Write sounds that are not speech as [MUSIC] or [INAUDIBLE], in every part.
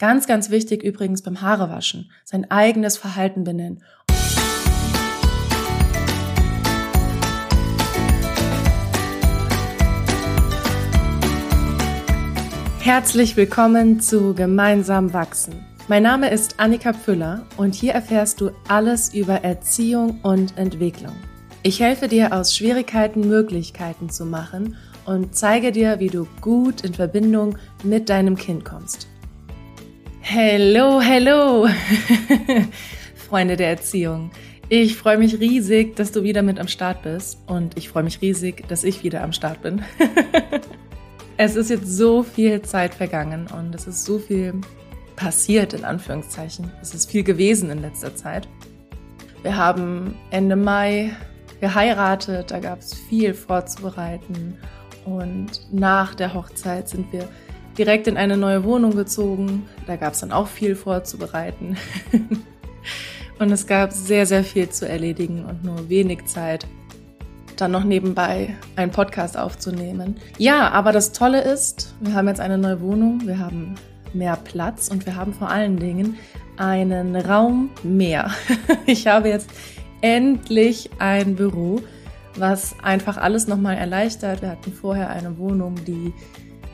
Ganz, ganz wichtig übrigens beim Haarewaschen, sein eigenes Verhalten benennen. Herzlich willkommen zu Gemeinsam wachsen. Mein Name ist Annika Pfüller und hier erfährst du alles über Erziehung und Entwicklung. Ich helfe dir aus Schwierigkeiten Möglichkeiten zu machen und zeige dir, wie du gut in Verbindung mit deinem Kind kommst. Hello, hello, [LAUGHS] Freunde der Erziehung. Ich freue mich riesig, dass du wieder mit am Start bist und ich freue mich riesig, dass ich wieder am Start bin. [LAUGHS] es ist jetzt so viel Zeit vergangen und es ist so viel passiert, in Anführungszeichen. Es ist viel gewesen in letzter Zeit. Wir haben Ende Mai geheiratet, da gab es viel vorzubereiten und nach der Hochzeit sind wir direkt in eine neue Wohnung gezogen. Da gab es dann auch viel vorzubereiten. [LAUGHS] und es gab sehr, sehr viel zu erledigen und nur wenig Zeit, dann noch nebenbei einen Podcast aufzunehmen. Ja, aber das Tolle ist, wir haben jetzt eine neue Wohnung, wir haben mehr Platz und wir haben vor allen Dingen einen Raum mehr. [LAUGHS] Ich habe jetzt endlich ein Büro, was einfach alles nochmal erleichtert. Wir hatten vorher eine Wohnung, die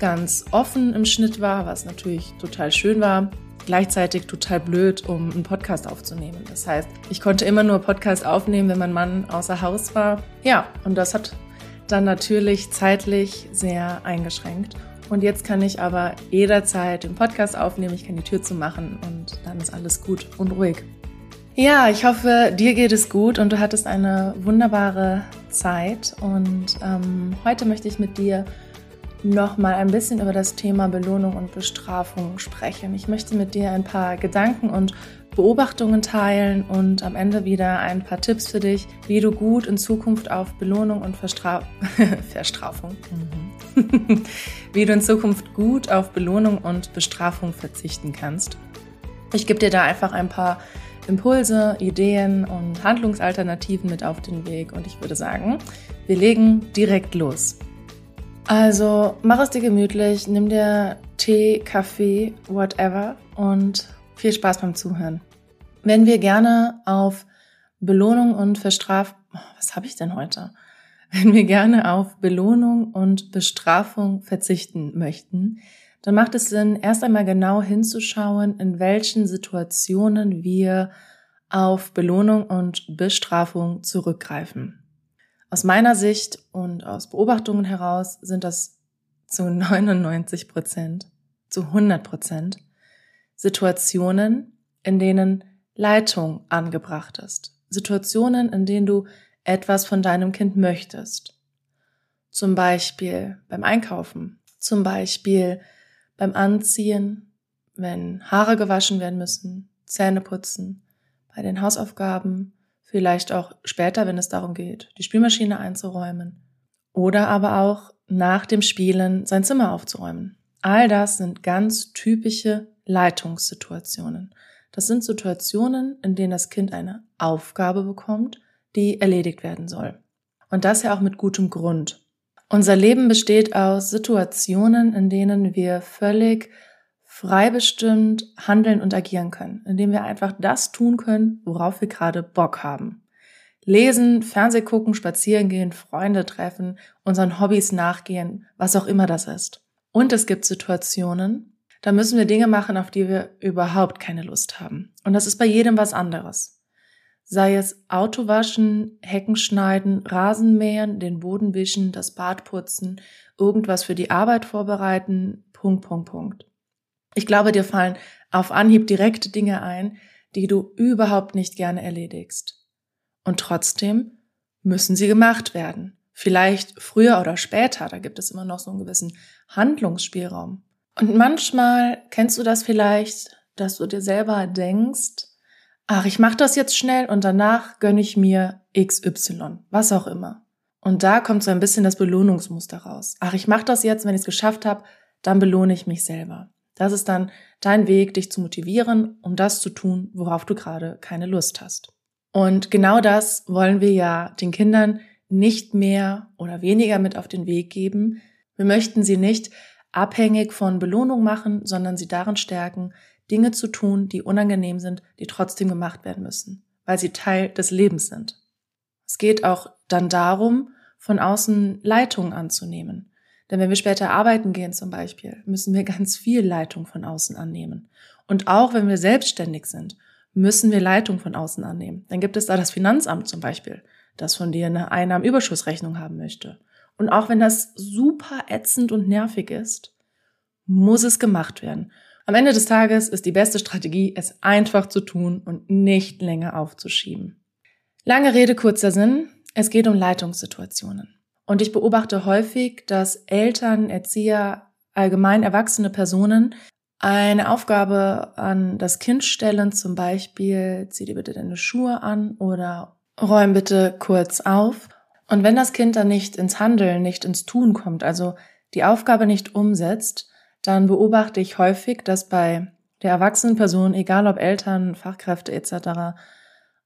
ganz offen im Schnitt war, was natürlich total schön war. Gleichzeitig total blöd, um einen Podcast aufzunehmen. Das heißt, ich konnte immer nur Podcast aufnehmen, wenn mein Mann außer Haus war. Ja, und das hat dann natürlich zeitlich sehr eingeschränkt. Und jetzt kann ich aber jederzeit den Podcast aufnehmen, ich kann die Tür zumachen und dann ist alles gut und ruhig. Ja, ich hoffe, dir geht es gut und du hattest eine wunderbare Zeit. Und ähm, heute möchte ich mit dir noch mal ein bisschen über das Thema Belohnung und Bestrafung sprechen. Ich möchte mit dir ein paar Gedanken und Beobachtungen teilen und am Ende wieder ein paar Tipps für dich, wie du gut in Zukunft auf Belohnung und Verstra [LAUGHS] Verstrafung, mhm. [LAUGHS] wie du in Zukunft gut auf Belohnung und Bestrafung verzichten kannst. Ich gebe dir da einfach ein paar Impulse, Ideen und Handlungsalternativen mit auf den Weg und ich würde sagen, wir legen direkt los. Also mach es dir gemütlich, nimm dir Tee, Kaffee, whatever und viel Spaß beim Zuhören. Wenn wir gerne auf Belohnung und Verstrafung, was habe ich denn heute? Wenn wir gerne auf Belohnung und Bestrafung verzichten möchten, dann macht es Sinn, erst einmal genau hinzuschauen, in welchen Situationen wir auf Belohnung und Bestrafung zurückgreifen. Aus meiner Sicht und aus Beobachtungen heraus sind das zu [LAUGHS] 99 Prozent, zu 100 Prozent Situationen, in denen Leitung angebracht ist. Situationen, in denen du etwas von deinem Kind möchtest. Zum Beispiel beim Einkaufen, zum Beispiel beim Anziehen, wenn Haare gewaschen werden müssen, Zähne putzen, bei den Hausaufgaben, vielleicht auch später, wenn es darum geht, die Spielmaschine einzuräumen oder aber auch nach dem Spielen sein Zimmer aufzuräumen. All das sind ganz typische Leitungssituationen. Das sind Situationen, in denen das Kind eine Aufgabe bekommt, die erledigt werden soll. Und das ja auch mit gutem Grund. Unser Leben besteht aus Situationen, in denen wir völlig freibestimmt handeln und agieren können, indem wir einfach das tun können, worauf wir gerade Bock haben. Lesen, Fernseh gucken, spazieren gehen, Freunde treffen, unseren Hobbys nachgehen, was auch immer das ist. Und es gibt Situationen, da müssen wir Dinge machen, auf die wir überhaupt keine Lust haben. Und das ist bei jedem was anderes. Sei es Auto waschen, Hecken schneiden, Rasen mähen, den Boden wischen, das Bad putzen, irgendwas für die Arbeit vorbereiten, Punkt, Punkt, Punkt. Ich glaube, dir fallen auf Anhieb direkte Dinge ein, die du überhaupt nicht gerne erledigst. Und trotzdem müssen sie gemacht werden. Vielleicht früher oder später, da gibt es immer noch so einen gewissen Handlungsspielraum. Und manchmal kennst du das vielleicht, dass du dir selber denkst, ach, ich mache das jetzt schnell und danach gönne ich mir XY, was auch immer. Und da kommt so ein bisschen das Belohnungsmuster raus. Ach, ich mache das jetzt, wenn ich es geschafft habe, dann belohne ich mich selber. Das ist dann dein Weg, dich zu motivieren, um das zu tun, worauf du gerade keine Lust hast. Und genau das wollen wir ja den Kindern nicht mehr oder weniger mit auf den Weg geben. Wir möchten sie nicht abhängig von Belohnung machen, sondern sie darin stärken, Dinge zu tun, die unangenehm sind, die trotzdem gemacht werden müssen, weil sie Teil des Lebens sind. Es geht auch dann darum, von außen Leitung anzunehmen. Denn wenn wir später arbeiten gehen zum Beispiel, müssen wir ganz viel Leitung von außen annehmen. Und auch wenn wir selbstständig sind, müssen wir Leitung von außen annehmen. Dann gibt es da das Finanzamt zum Beispiel, das von dir eine Einnahmenüberschussrechnung haben möchte. Und auch wenn das super ätzend und nervig ist, muss es gemacht werden. Am Ende des Tages ist die beste Strategie, es einfach zu tun und nicht länger aufzuschieben. Lange Rede, kurzer Sinn. Es geht um Leitungssituationen. Und ich beobachte häufig, dass Eltern, Erzieher, allgemein erwachsene Personen eine Aufgabe an das Kind stellen, zum Beispiel, zieh dir bitte deine Schuhe an oder räum bitte kurz auf. Und wenn das Kind dann nicht ins Handeln, nicht ins Tun kommt, also die Aufgabe nicht umsetzt, dann beobachte ich häufig, dass bei der erwachsenen Person, egal ob Eltern, Fachkräfte etc.,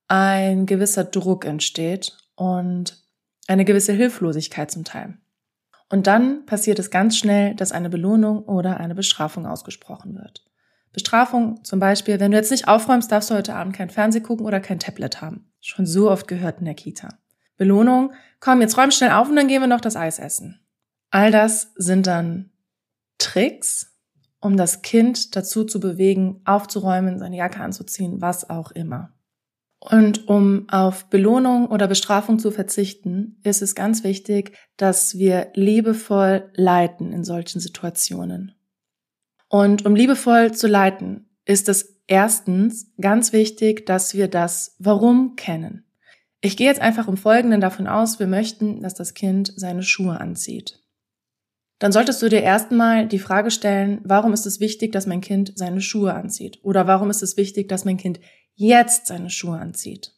ein gewisser Druck entsteht und eine gewisse Hilflosigkeit zum Teil. Und dann passiert es ganz schnell, dass eine Belohnung oder eine Bestrafung ausgesprochen wird. Bestrafung zum Beispiel, wenn du jetzt nicht aufräumst, darfst du heute Abend kein Fernseh gucken oder kein Tablet haben. Schon so oft gehört in der Kita. Belohnung, komm, jetzt räum schnell auf und dann gehen wir noch das Eis essen. All das sind dann Tricks, um das Kind dazu zu bewegen, aufzuräumen, seine Jacke anzuziehen, was auch immer. Und um auf Belohnung oder Bestrafung zu verzichten, ist es ganz wichtig, dass wir liebevoll leiten in solchen Situationen. Und um liebevoll zu leiten, ist es erstens ganz wichtig, dass wir das Warum kennen. Ich gehe jetzt einfach im Folgenden davon aus, wir möchten, dass das Kind seine Schuhe anzieht. Dann solltest du dir erstmal die Frage stellen, warum ist es wichtig, dass mein Kind seine Schuhe anzieht? Oder warum ist es wichtig, dass mein Kind jetzt seine Schuhe anzieht.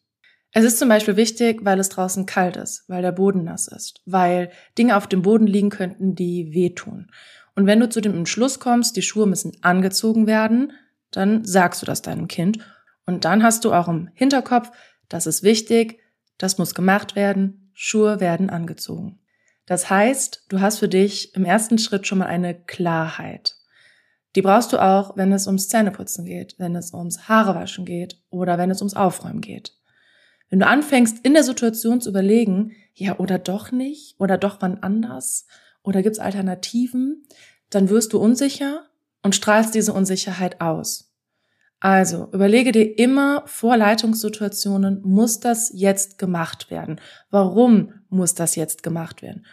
Es ist zum Beispiel wichtig, weil es draußen kalt ist, weil der Boden nass ist, weil Dinge auf dem Boden liegen könnten, die wehtun. Und wenn du zu dem Entschluss kommst, die Schuhe müssen angezogen werden, dann sagst du das deinem Kind. Und dann hast du auch im Hinterkopf, das ist wichtig, das muss gemacht werden, Schuhe werden angezogen. Das heißt, du hast für dich im ersten Schritt schon mal eine Klarheit. Die brauchst du auch, wenn es ums Zähneputzen geht, wenn es ums Haarewaschen geht oder wenn es ums Aufräumen geht. Wenn du anfängst, in der Situation zu überlegen, ja oder doch nicht oder doch wann anders oder gibt's Alternativen, dann wirst du unsicher und strahlst diese Unsicherheit aus. Also überlege dir immer vor Leitungssituationen, muss das jetzt gemacht werden? Warum muss das jetzt gemacht werden?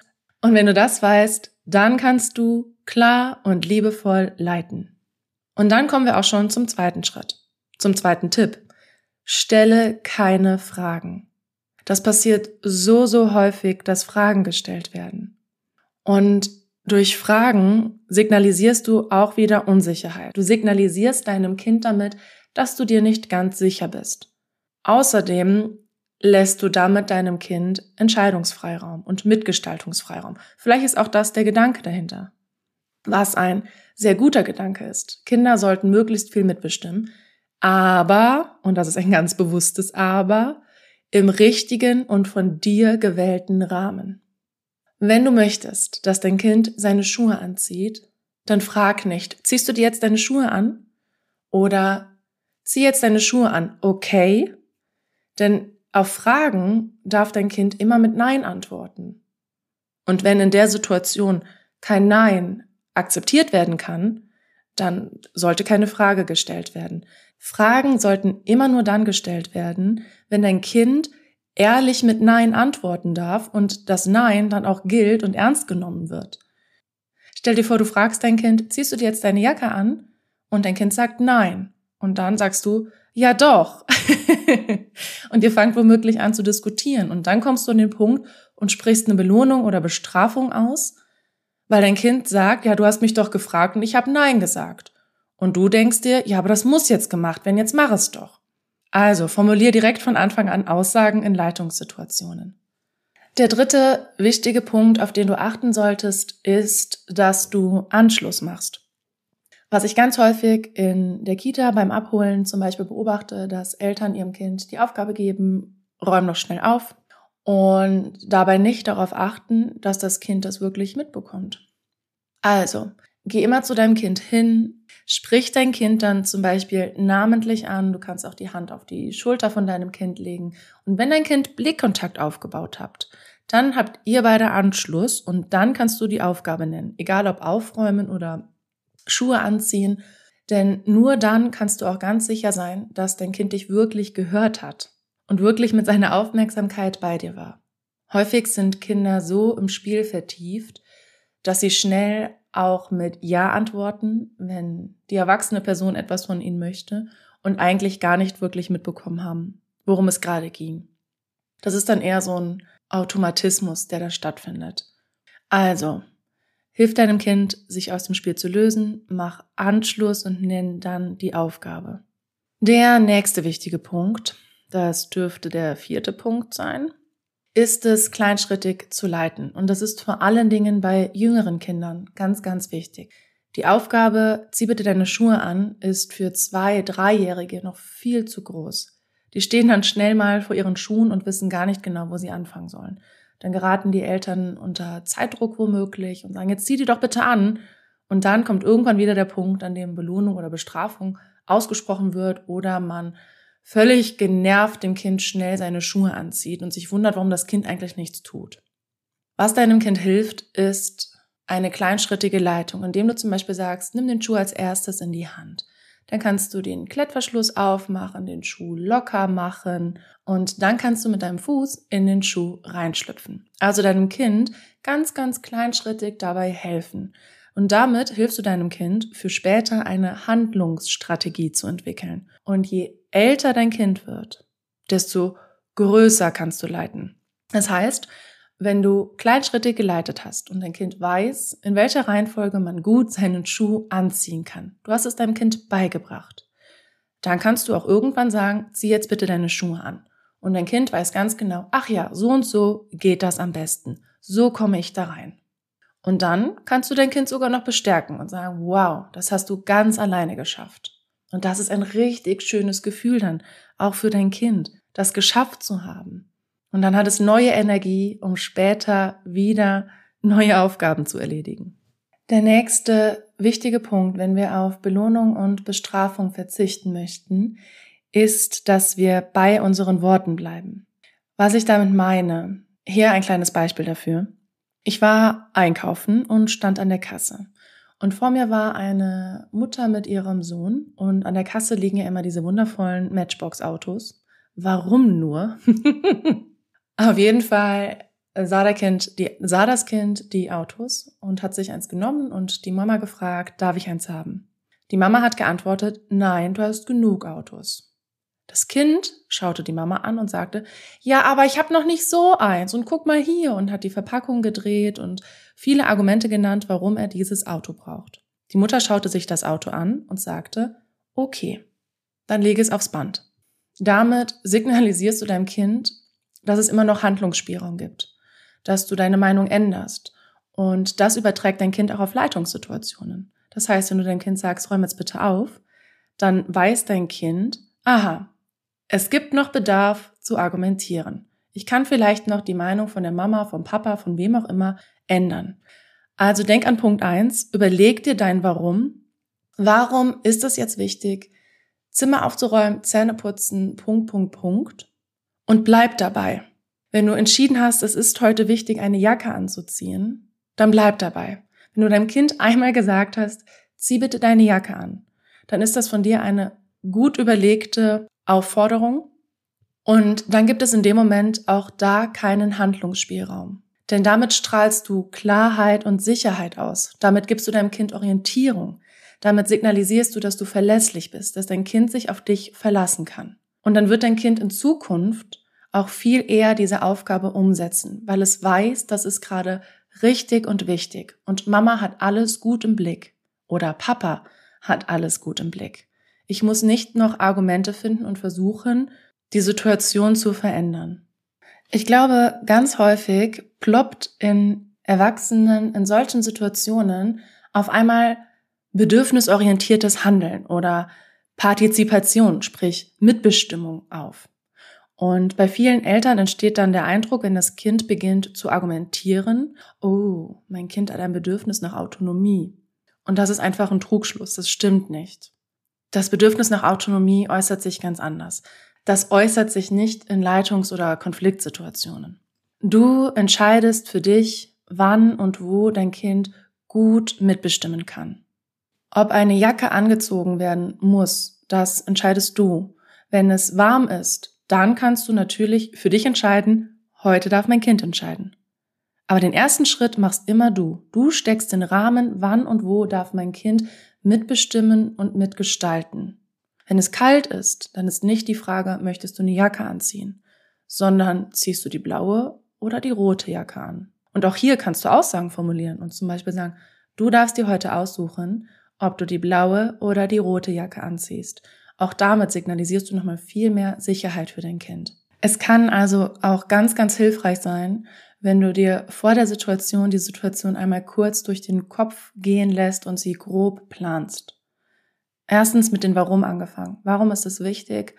Und wenn du das weißt, dann kannst du klar und liebevoll leiten. Und dann kommen wir auch schon zum zweiten Schritt, zum zweiten Tipp. Stelle keine Fragen. Das passiert so, so häufig, dass Fragen gestellt werden. Und durch Fragen signalisierst du auch wieder Unsicherheit. Du signalisierst deinem Kind damit, dass du dir nicht ganz sicher bist. Außerdem lässt du damit deinem Kind Entscheidungsfreiraum und Mitgestaltungsfreiraum. Vielleicht ist auch das der Gedanke dahinter. Was ein sehr guter Gedanke ist. Kinder sollten möglichst viel mitbestimmen, aber, und das ist ein ganz bewusstes Aber, im richtigen und von dir gewählten Rahmen. Wenn du möchtest, dass dein Kind seine Schuhe anzieht, dann frag nicht, ziehst du dir jetzt deine Schuhe an? Oder zieh jetzt deine Schuhe an, okay? Denn auf Fragen darf dein Kind immer mit Nein antworten. Und wenn in der Situation kein Nein akzeptiert werden kann, dann sollte keine Frage gestellt werden. Fragen sollten immer nur dann gestellt werden, wenn dein Kind ehrlich mit Nein antworten darf und das Nein dann auch gilt und ernst genommen wird. Stell dir vor, du fragst dein Kind, ziehst du dir jetzt deine Jacke an? Und dein Kind sagt Nein. Und dann sagst du, ja doch. [LAUGHS] und ihr fangt womöglich an zu diskutieren. Und dann kommst du an den Punkt und sprichst eine Belohnung oder Bestrafung aus, weil dein Kind sagt, ja, du hast mich doch gefragt und ich habe Nein gesagt. Und du denkst dir, ja, aber das muss jetzt gemacht werden, jetzt mach es doch. Also formulier direkt von Anfang an Aussagen in Leitungssituationen. Der dritte wichtige Punkt, auf den du achten solltest, ist, dass du Anschluss machst. Was ich ganz häufig in der Kita beim Abholen zum Beispiel beobachte, dass Eltern ihrem Kind die Aufgabe geben, räum noch schnell auf und dabei nicht darauf achten, dass das Kind das wirklich mitbekommt. Also, geh immer zu deinem Kind hin, Sprich dein Kind dann zum Beispiel namentlich an. Du kannst auch die Hand auf die Schulter von deinem Kind legen. Und wenn dein Kind Blickkontakt aufgebaut habt, dann habt ihr beide Anschluss und dann kannst du die Aufgabe nennen. Egal ob aufräumen oder Schuhe anziehen. Denn nur dann kannst du auch ganz sicher sein, dass dein Kind dich wirklich gehört hat und wirklich mit seiner Aufmerksamkeit bei dir war. Häufig sind Kinder so im Spiel vertieft, dass sie schnell auch mit Ja antworten, wenn die erwachsene Person etwas von ihnen möchte und eigentlich gar nicht wirklich mitbekommen haben, worum es gerade ging. Das ist dann eher so ein Automatismus, der da stattfindet. Also, hilf deinem Kind, sich aus dem Spiel zu lösen, mach Anschluss und nenn dann die Aufgabe. Der nächste wichtige Punkt, das dürfte der vierte Punkt sein, ist es, kleinschrittig zu leiten. Und das ist vor allen Dingen bei jüngeren Kindern ganz, ganz wichtig. Die Aufgabe, zieh bitte deine Schuhe an, ist für zwei, dreijährige noch viel zu groß. Die stehen dann schnell mal vor ihren Schuhen und wissen gar nicht genau, wo sie anfangen sollen. Dann geraten die Eltern unter Zeitdruck womöglich und sagen, jetzt zieh die doch bitte an. Und dann kommt irgendwann wieder der Punkt, an dem Belohnung oder Bestrafung ausgesprochen wird oder man völlig genervt dem Kind schnell seine Schuhe anzieht und sich wundert, warum das Kind eigentlich nichts tut. Was deinem Kind hilft, ist eine kleinschrittige Leitung, indem du zum Beispiel sagst, nimm den Schuh als erstes in die Hand. Dann kannst du den Klettverschluss aufmachen, den Schuh locker machen und dann kannst du mit deinem Fuß in den Schuh reinschlüpfen. Also deinem Kind ganz, ganz kleinschrittig dabei helfen. Und damit hilfst du deinem Kind für später eine Handlungsstrategie zu entwickeln. Und je älter dein Kind wird, desto größer kannst du leiten. Das heißt, wenn du kleinschrittig geleitet hast und dein Kind weiß, in welcher Reihenfolge man gut seinen Schuh anziehen kann, du hast es deinem Kind beigebracht, dann kannst du auch irgendwann sagen, zieh jetzt bitte deine Schuhe an. Und dein Kind weiß ganz genau, ach ja, so und so geht das am besten. So komme ich da rein. Und dann kannst du dein Kind sogar noch bestärken und sagen, wow, das hast du ganz alleine geschafft. Und das ist ein richtig schönes Gefühl dann, auch für dein Kind, das geschafft zu haben. Und dann hat es neue Energie, um später wieder neue Aufgaben zu erledigen. Der nächste wichtige Punkt, wenn wir auf Belohnung und Bestrafung verzichten möchten, ist, dass wir bei unseren Worten bleiben. Was ich damit meine, hier ein kleines Beispiel dafür. Ich war einkaufen und stand an der Kasse. Und vor mir war eine Mutter mit ihrem Sohn und an der Kasse liegen ja immer diese wundervollen Matchbox-Autos. Warum nur? [LAUGHS] Auf jeden Fall sah, der kind, die, sah das Kind die Autos und hat sich eins genommen und die Mama gefragt, darf ich eins haben? Die Mama hat geantwortet, nein, du hast genug Autos. Das Kind schaute die Mama an und sagte, ja, aber ich habe noch nicht so eins und guck mal hier und hat die Verpackung gedreht und viele Argumente genannt, warum er dieses Auto braucht. Die Mutter schaute sich das Auto an und sagte, okay, dann lege es aufs Band. Damit signalisierst du deinem Kind, dass es immer noch Handlungsspielraum gibt, dass du deine Meinung änderst. Und das überträgt dein Kind auch auf Leitungssituationen. Das heißt, wenn du deinem Kind sagst, räum jetzt bitte auf, dann weiß dein Kind, aha, es gibt noch Bedarf zu argumentieren. Ich kann vielleicht noch die Meinung von der Mama, vom Papa, von wem auch immer ändern. Also denk an Punkt eins. überleg dir dein Warum. Warum ist es jetzt wichtig, Zimmer aufzuräumen, Zähne putzen, Punkt, Punkt, Punkt. Und bleib dabei. Wenn du entschieden hast, es ist heute wichtig, eine Jacke anzuziehen, dann bleib dabei. Wenn du deinem Kind einmal gesagt hast, zieh bitte deine Jacke an, dann ist das von dir eine gut überlegte Aufforderung. Und dann gibt es in dem Moment auch da keinen Handlungsspielraum. Denn damit strahlst du Klarheit und Sicherheit aus. Damit gibst du deinem Kind Orientierung. Damit signalisierst du, dass du verlässlich bist, dass dein Kind sich auf dich verlassen kann. Und dann wird dein Kind in Zukunft auch viel eher diese Aufgabe umsetzen, weil es weiß, das ist gerade richtig und wichtig. Und Mama hat alles gut im Blick. Oder Papa hat alles gut im Blick. Ich muss nicht noch Argumente finden und versuchen, die Situation zu verändern. Ich glaube, ganz häufig ploppt in Erwachsenen in solchen Situationen auf einmal bedürfnisorientiertes Handeln oder Partizipation, sprich Mitbestimmung auf. Und bei vielen Eltern entsteht dann der Eindruck, wenn das Kind beginnt zu argumentieren, oh, mein Kind hat ein Bedürfnis nach Autonomie Und das ist einfach ein Trugschluss, das stimmt nicht. Das Bedürfnis nach Autonomie äußert sich ganz anders. Das äußert sich nicht in Leitungs- oder Konfliktsituationen. Du entscheidest für dich, wann und wo dein Kind gut mitbestimmen kann. Ob eine Jacke angezogen werden muss, das entscheidest du. Wenn es warm ist, dann kannst du natürlich für dich entscheiden, heute darf mein Kind entscheiden. Aber den ersten Schritt machst immer du. Du steckst den Rahmen, wann und wo darf mein Kind mitbestimmen und mitgestalten. Wenn es kalt ist, dann ist nicht die Frage, möchtest du eine Jacke anziehen, sondern ziehst du die blaue oder die rote Jacke an. Und auch hier kannst du Aussagen formulieren und zum Beispiel sagen, du darfst dir heute aussuchen, ob du die blaue oder die rote Jacke anziehst. Auch damit signalisierst du nochmal viel mehr Sicherheit für dein Kind. Es kann also auch ganz, ganz hilfreich sein, wenn du dir vor der Situation die Situation einmal kurz durch den Kopf gehen lässt und sie grob planst. Erstens mit den Warum angefangen. Warum ist es wichtig,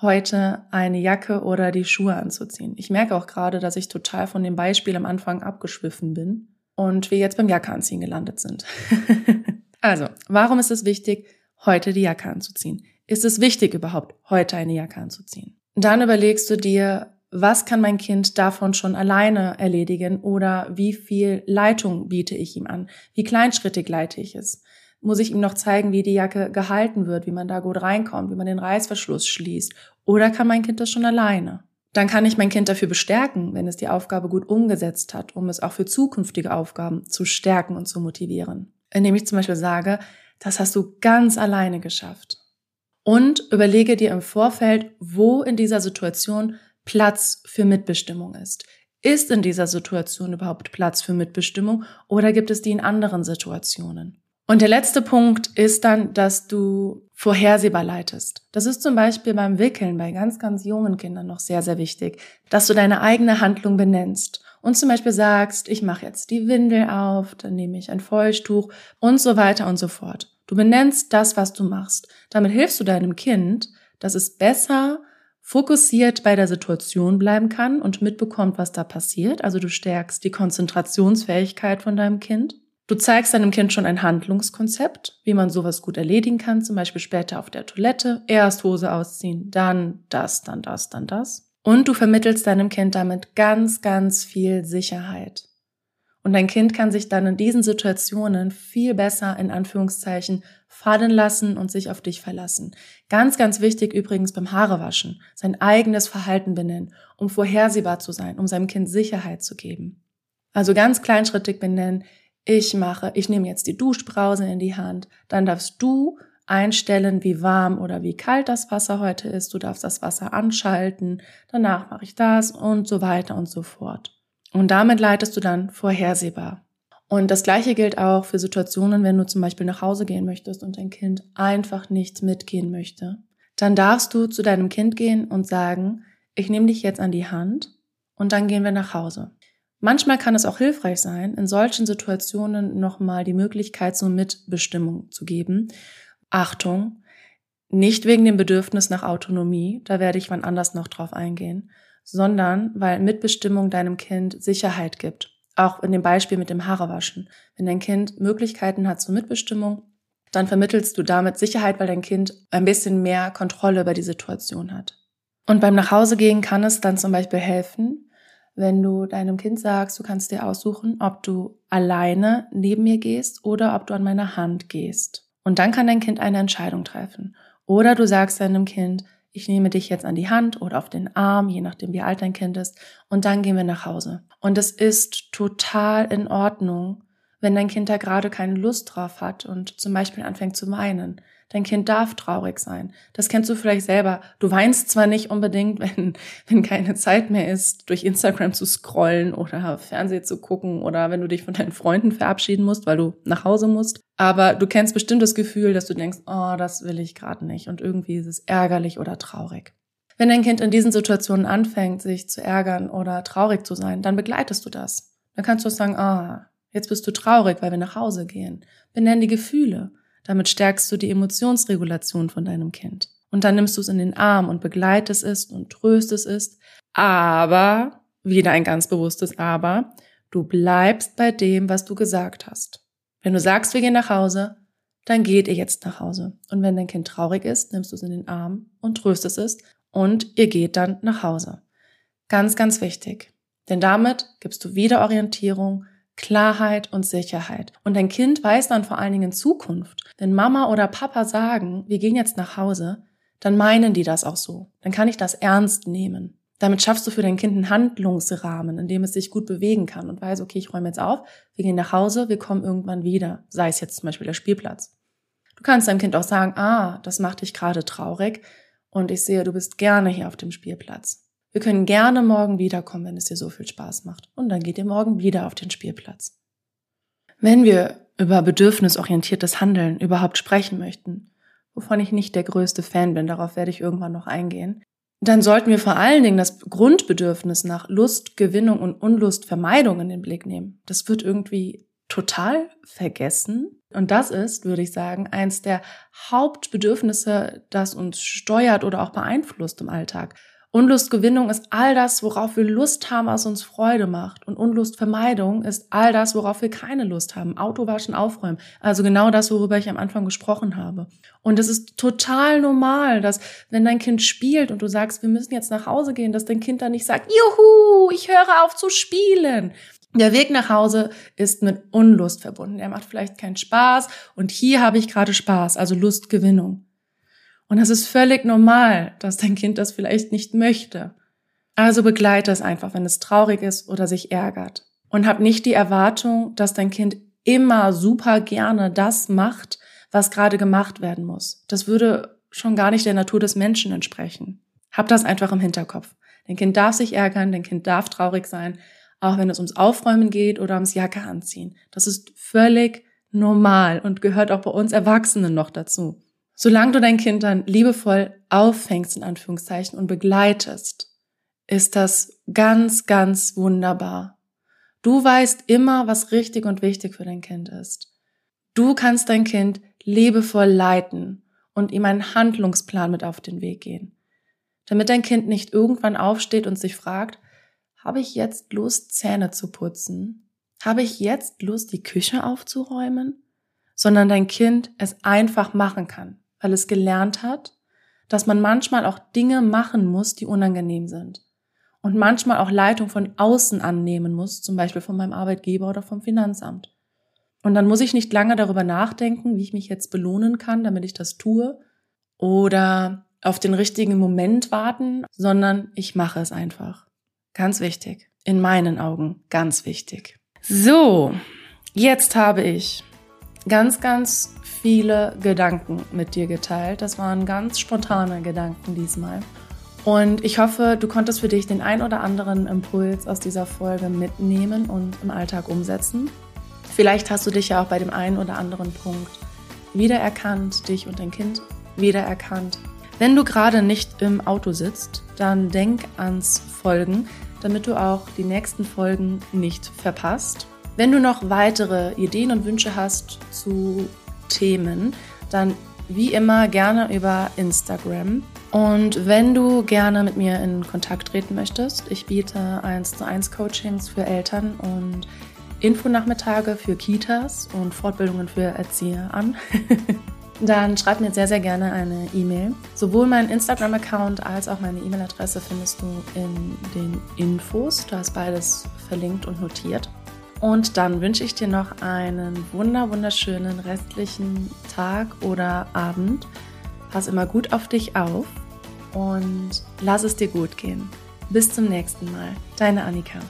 heute eine Jacke oder die Schuhe anzuziehen? Ich merke auch gerade, dass ich total von dem Beispiel am Anfang abgeschwiffen bin und wir jetzt beim Jacke anziehen gelandet sind. [LAUGHS] also, warum ist es wichtig, heute die Jacke anzuziehen? Ist es wichtig überhaupt, heute eine Jacke anzuziehen? Dann überlegst du dir, was kann mein Kind davon schon alleine erledigen oder wie viel Leitung biete ich ihm an? Wie kleinschrittig leite ich es? Muss ich ihm noch zeigen, wie die Jacke gehalten wird, wie man da gut reinkommt, wie man den Reißverschluss schließt? Oder kann mein Kind das schon alleine? Dann kann ich mein Kind dafür bestärken, wenn es die Aufgabe gut umgesetzt hat, um es auch für zukünftige Aufgaben zu stärken und zu motivieren. Indem ich zum Beispiel sage, das hast du ganz alleine geschafft. Und überlege dir im Vorfeld, wo in dieser Situation Platz für Mitbestimmung ist. Ist in dieser Situation überhaupt Platz für Mitbestimmung oder gibt es die in anderen Situationen? Und der letzte Punkt ist dann, dass du vorhersehbar leitest. Das ist zum Beispiel beim Wickeln bei ganz, ganz jungen Kindern noch sehr, sehr wichtig, dass du deine eigene Handlung benennst und zum Beispiel sagst, ich mache jetzt die Windel auf, dann nehme ich ein Feuchttuch und so weiter und so fort. Du benennst das, was du machst. Damit hilfst du deinem Kind, dass es besser fokussiert bei der Situation bleiben kann und mitbekommt, was da passiert. Also du stärkst die Konzentrationsfähigkeit von deinem Kind. Du zeigst deinem Kind schon ein Handlungskonzept, wie man sowas gut erledigen kann, zum Beispiel später auf der Toilette, erst Hose ausziehen, dann das, dann das, dann das. Und du vermittelst deinem Kind damit ganz, ganz viel Sicherheit. Und dein Kind kann sich dann in diesen Situationen viel besser in Anführungszeichen fallen lassen und sich auf dich verlassen. Ganz, ganz wichtig übrigens beim Haarewaschen, sein eigenes Verhalten benennen, um vorhersehbar zu sein, um seinem Kind Sicherheit zu geben. Also ganz kleinschrittig benennen, ich mache, ich nehme jetzt die Duschbrause in die Hand, dann darfst du einstellen, wie warm oder wie kalt das Wasser heute ist, du darfst das Wasser anschalten, danach mache ich das und so weiter und so fort. Und damit leitest du dann vorhersehbar. Und das Gleiche gilt auch für Situationen, wenn du zum Beispiel nach Hause gehen möchtest und dein Kind einfach nicht mitgehen möchte. Dann darfst du zu deinem Kind gehen und sagen, ich nehme dich jetzt an die Hand und dann gehen wir nach Hause. Manchmal kann es auch hilfreich sein, in solchen Situationen nochmal die Möglichkeit zur Mitbestimmung zu geben. Achtung, nicht wegen dem Bedürfnis nach Autonomie, da werde ich wann anders noch drauf eingehen, sondern weil Mitbestimmung deinem Kind Sicherheit gibt. Auch in dem Beispiel mit dem Haarewaschen. Wenn dein Kind Möglichkeiten hat zur Mitbestimmung, dann vermittelst du damit Sicherheit, weil dein Kind ein bisschen mehr Kontrolle über die Situation hat. Und beim Nachhausegehen kann es dann zum Beispiel helfen, wenn du deinem Kind sagst, du kannst dir aussuchen, ob du alleine neben mir gehst oder ob du an meiner Hand gehst. Und dann kann dein Kind eine Entscheidung treffen. Oder du sagst deinem Kind, ich nehme dich jetzt an die Hand oder auf den Arm, je nachdem wie alt dein Kind ist, und dann gehen wir nach Hause. Und es ist total in Ordnung, wenn dein Kind da gerade keine Lust drauf hat und zum Beispiel anfängt zu weinen. Dein Kind darf traurig sein. Das kennst du vielleicht selber. Du weinst zwar nicht unbedingt, [LAUGHS] wenn, wenn keine Zeit mehr ist, durch Instagram zu scrollen oder Fernsehen zu gucken oder wenn du dich von deinen Freunden verabschieden musst, weil du nach Hause musst. Aber du kennst bestimmt das Gefühl, dass du denkst, oh, das will ich gerade nicht und irgendwie ist es ärgerlich oder traurig. Wenn dein Kind in diesen Situationen anfängt, sich zu ärgern oder traurig zu sein, dann begleitest du das. Dann kannst du sagen, ah, jetzt bist du traurig, weil wir nach Hause gehen. Benenn die Gefühle. Damit stärkst du die Emotionsregulation von deinem Kind. Und dann nimmst du es in den Arm und begleitest es und tröstest es. Aber, wieder ein ganz bewusstes Aber, du bleibst bei dem, was du gesagt hast. Wenn du sagst, wir gehen nach Hause, dann geht ihr jetzt nach Hause. Und wenn dein Kind traurig ist, nimmst du es in den Arm und tröstest es und ihr geht dann nach Hause. Ganz, ganz wichtig. Denn damit gibst du wieder Orientierung, Klarheit und Sicherheit. Und dein Kind weiß dann vor allen Dingen in Zukunft, wenn Mama oder Papa sagen, wir gehen jetzt nach Hause, dann meinen die das auch so. Dann kann ich das ernst nehmen. Damit schaffst du für dein Kind einen Handlungsrahmen, in dem es sich gut bewegen kann und weiß, okay, ich räume jetzt auf, wir gehen nach Hause, wir kommen irgendwann wieder, sei es jetzt zum Beispiel der Spielplatz. Du kannst deinem Kind auch sagen, ah, das macht dich gerade traurig und ich sehe, du bist gerne hier auf dem Spielplatz. Wir können gerne morgen wiederkommen, wenn es dir so viel Spaß macht. Und dann geht ihr morgen wieder auf den Spielplatz. Wenn wir über bedürfnisorientiertes Handeln überhaupt sprechen möchten, wovon ich nicht der größte Fan bin, darauf werde ich irgendwann noch eingehen, dann sollten wir vor allen Dingen das Grundbedürfnis nach Lustgewinnung und Unlustvermeidung in den Blick nehmen. Das wird irgendwie total vergessen. Und das ist, würde ich sagen, eins der Hauptbedürfnisse, das uns steuert oder auch beeinflusst im Alltag. Unlustgewinnung ist all das, worauf wir Lust haben, was uns Freude macht. Und Unlustvermeidung ist all das, worauf wir keine Lust haben. Autowaschen, aufräumen. Also genau das, worüber ich am Anfang gesprochen habe. Und es ist total normal, dass wenn dein Kind spielt und du sagst, wir müssen jetzt nach Hause gehen, dass dein Kind dann nicht sagt, juhu, ich höre auf zu spielen. Der Weg nach Hause ist mit Unlust verbunden. Er macht vielleicht keinen Spaß und hier habe ich gerade Spaß, also Lustgewinnung. Und das ist völlig normal, dass dein Kind das vielleicht nicht möchte. Also begleite es einfach, wenn es traurig ist oder sich ärgert. Und hab nicht die Erwartung, dass dein Kind immer super gerne das macht, was gerade gemacht werden muss. Das würde schon gar nicht der Natur des Menschen entsprechen. Hab das einfach im Hinterkopf. Dein Kind darf sich ärgern, dein Kind darf traurig sein, auch wenn es ums Aufräumen geht oder ums Jacke anziehen. Das ist völlig normal und gehört auch bei uns Erwachsenen noch dazu. Solange du dein Kind dann liebevoll auffängst, in Anführungszeichen, und begleitest, ist das ganz, ganz wunderbar. Du weißt immer, was richtig und wichtig für dein Kind ist. Du kannst dein Kind liebevoll leiten und ihm einen Handlungsplan mit auf den Weg gehen. Damit dein Kind nicht irgendwann aufsteht und sich fragt, habe ich jetzt Lust, Zähne zu putzen? Habe ich jetzt Lust, die Küche aufzuräumen? Sondern dein Kind es einfach machen kann weil es gelernt hat, dass man manchmal auch Dinge machen muss, die unangenehm sind. Und manchmal auch Leitung von außen annehmen muss, zum Beispiel von meinem Arbeitgeber oder vom Finanzamt. Und dann muss ich nicht lange darüber nachdenken, wie ich mich jetzt belohnen kann, damit ich das tue, oder auf den richtigen Moment warten, sondern ich mache es einfach. Ganz wichtig. In meinen Augen ganz wichtig. So, jetzt habe ich ganz, ganz viele Gedanken mit dir geteilt. Das waren ganz spontane Gedanken diesmal. Und ich hoffe, du konntest für dich den ein oder anderen Impuls aus dieser Folge mitnehmen und im Alltag umsetzen. Vielleicht hast du dich ja auch bei dem einen oder anderen Punkt wiedererkannt, dich und dein Kind wiedererkannt. Wenn du gerade nicht im Auto sitzt, dann denk ans Folgen, damit du auch die nächsten Folgen nicht verpasst. Wenn du noch weitere Ideen und Wünsche hast zu Themen, dann wie immer gerne über Instagram. Und wenn du gerne mit mir in Kontakt treten möchtest, ich biete 1 zu 1 Coachings für Eltern und Infonachmittage für Kitas und Fortbildungen für Erzieher an. [LAUGHS] dann schreib mir sehr, sehr gerne eine E-Mail. Sowohl meinen Instagram-Account als auch meine E-Mail-Adresse findest du in den Infos. Da ist beides verlinkt und notiert. Und dann wünsche ich dir noch einen wunder wunderschönen restlichen Tag oder Abend. Pass immer gut auf dich auf und lass es dir gut gehen. Bis zum nächsten Mal. Deine Annika.